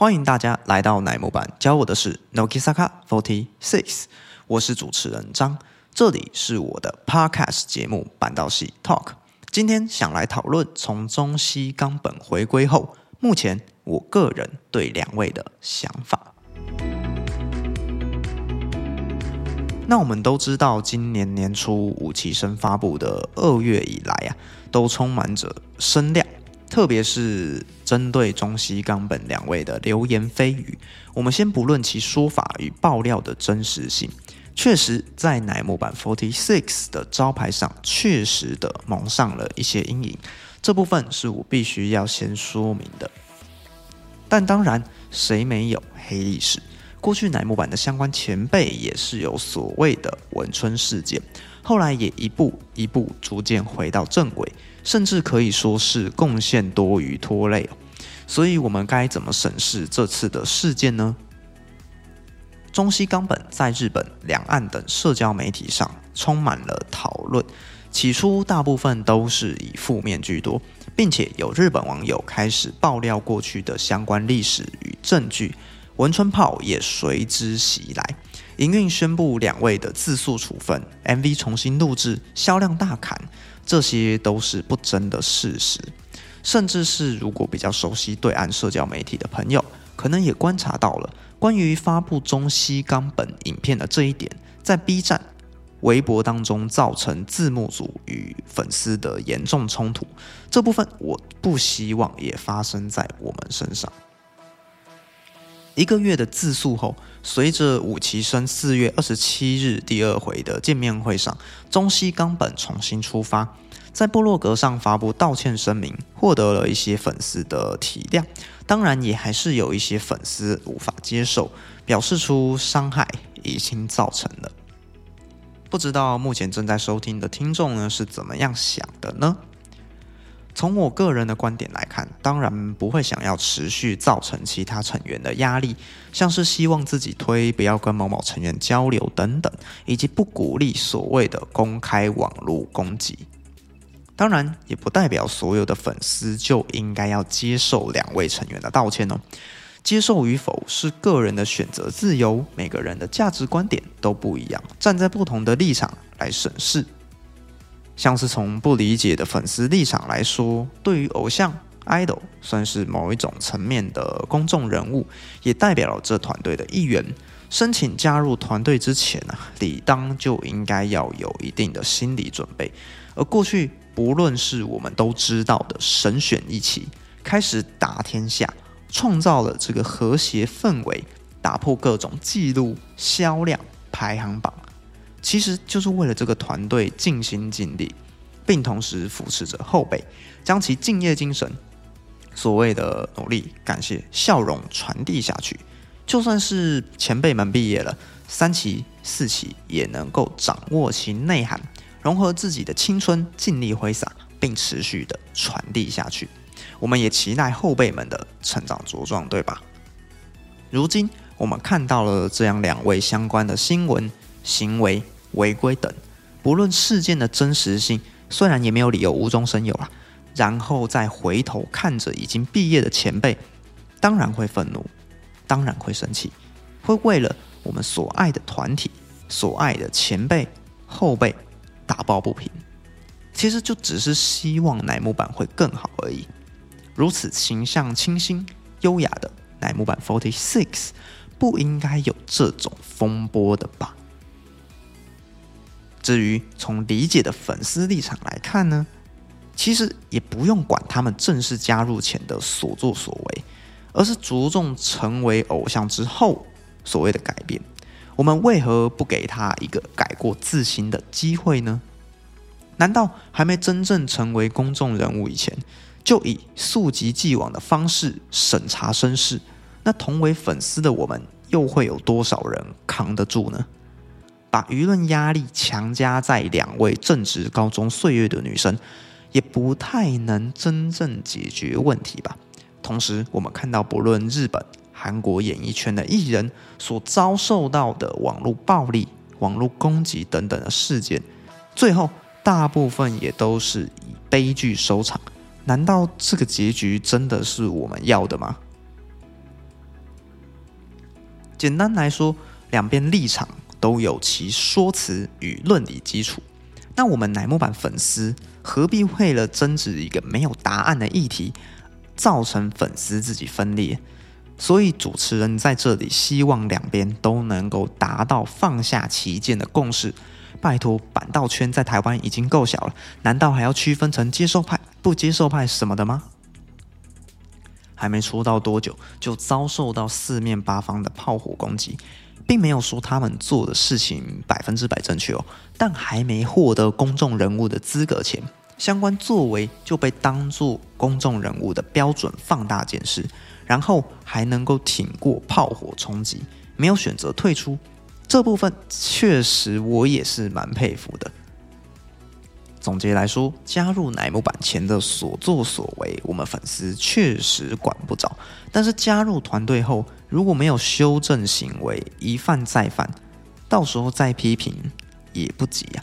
欢迎大家来到乃木板，教我的是 Nokisaka Forty Six，我是主持人张，这里是我的 Podcast 节目板道系 Talk。今天想来讨论从中西冈本回归后，目前我个人对两位的想法。那我们都知道，今年年初武崎生发布的二月以来啊，都充满着声量，特别是针对中西冈本两位的流言蜚语。我们先不论其说法与爆料的真实性，确实在乃木坂 Forty Six 的招牌上，确实的蒙上了一些阴影。这部分是我必须要先说明的。但当然，谁没有黑历史？过去乃木坂的相关前辈也是有所谓的文春事件，后来也一步一步逐渐回到正轨，甚至可以说是贡献多于拖累。所以，我们该怎么审视这次的事件呢？中西冈本在日本、两岸等社交媒体上充满了讨论，起初大部分都是以负面居多，并且有日本网友开始爆料过去的相关历史与证据。文春炮也随之袭来，营运宣布两位的自诉处分，MV 重新录制，销量大砍，这些都是不争的事实。甚至是如果比较熟悉对岸社交媒体的朋友，可能也观察到了关于发布中西冈本影片的这一点，在 B 站、微博当中造成字幕组与粉丝的严重冲突。这部分我不希望也发生在我们身上。一个月的自诉后，随着武崎生四月二十七日第二回的见面会上，中西冈本重新出发，在部落格上发布道歉声明，获得了一些粉丝的体谅。当然，也还是有一些粉丝无法接受，表示出伤害已经造成了。不知道目前正在收听的听众呢是怎么样想的呢？从我个人的观点来看，当然不会想要持续造成其他成员的压力，像是希望自己推不要跟某某成员交流等等，以及不鼓励所谓的公开网络攻击。当然，也不代表所有的粉丝就应该要接受两位成员的道歉哦。接受与否是个人的选择自由，每个人的价值观点都不一样，站在不同的立场来审视。像是从不理解的粉丝立场来说，对于偶像 idol 算是某一种层面的公众人物，也代表了这团队的一员。申请加入团队之前呢，理当就应该要有一定的心理准备。而过去不论是我们都知道的神选一起开始打天下，创造了这个和谐氛围，打破各种记录、销量排行榜。其实就是为了这个团队尽心尽力，并同时扶持着后辈，将其敬业精神、所谓的努力、感谢、笑容传递下去。就算是前辈们毕业了，三期、四期也能够掌握其内涵，融合自己的青春，尽力挥洒，并持续的传递下去。我们也期待后辈们的成长茁壮，对吧？如今我们看到了这样两位相关的新闻。行为违规等，不论事件的真实性，虽然也没有理由无中生有啊。然后再回头看着已经毕业的前辈，当然会愤怒，当然会生气，会为了我们所爱的团体、所爱的前辈、后辈打抱不平。其实就只是希望乃木坂会更好而已。如此形象清新、优雅的乃木坂 Forty Six，不应该有这种风波的吧？至于从理解的粉丝立场来看呢，其实也不用管他们正式加入前的所作所为，而是着重成为偶像之后所谓的改变。我们为何不给他一个改过自新的机会呢？难道还没真正成为公众人物以前，就以溯及既往的方式审查身世？那同为粉丝的我们，又会有多少人扛得住呢？把舆论压力强加在两位正值高中岁月的女生，也不太能真正解决问题吧。同时，我们看到不论日本、韩国演艺圈的艺人所遭受到的网络暴力、网络攻击等等的事件，最后大部分也都是以悲剧收场。难道这个结局真的是我们要的吗？简单来说，两边立场都有其说辞与论理基础。那我们乃木坂粉丝何必为了争执一个没有答案的议题，造成粉丝自己分裂？所以主持人在这里希望两边都能够达到放下旗舰的共识。拜托，板道圈在台湾已经够小了，难道还要区分成接受派、不接受派什么的吗？还没出道多久，就遭受到四面八方的炮火攻击，并没有说他们做的事情百分之百正确哦。但还没获得公众人物的资格前，相关作为就被当作公众人物的标准放大检视，然后还能够挺过炮火冲击，没有选择退出，这部分确实我也是蛮佩服的。总结来说，加入乃木坂前的所作所为，我们粉丝确实管不着。但是加入团队后，如果没有修正行为，一犯再犯，到时候再批评也不急呀。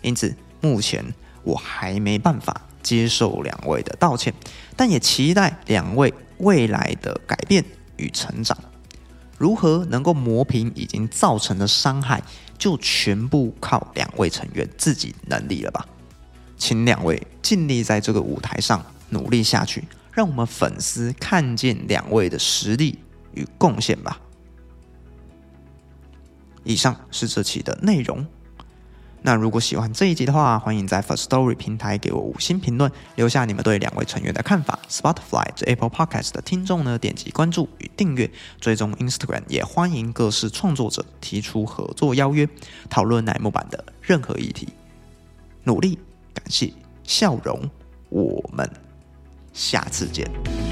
因此，目前我还没办法接受两位的道歉，但也期待两位未来的改变与成长。如何能够磨平已经造成的伤害？就全部靠两位成员自己能力了吧，请两位尽力在这个舞台上努力下去，让我们粉丝看见两位的实力与贡献吧。以上是这期的内容。那如果喜欢这一集的话，欢迎在 First Story 平台给我五星评论，留下你们对两位成员的看法。Spotify 这 Apple Podcast 的听众呢，点击关注与订阅，追踪 Instagram，也欢迎各式创作者提出合作邀约，讨论乃木版的任何议题。努力，感谢，笑容，我们下次见。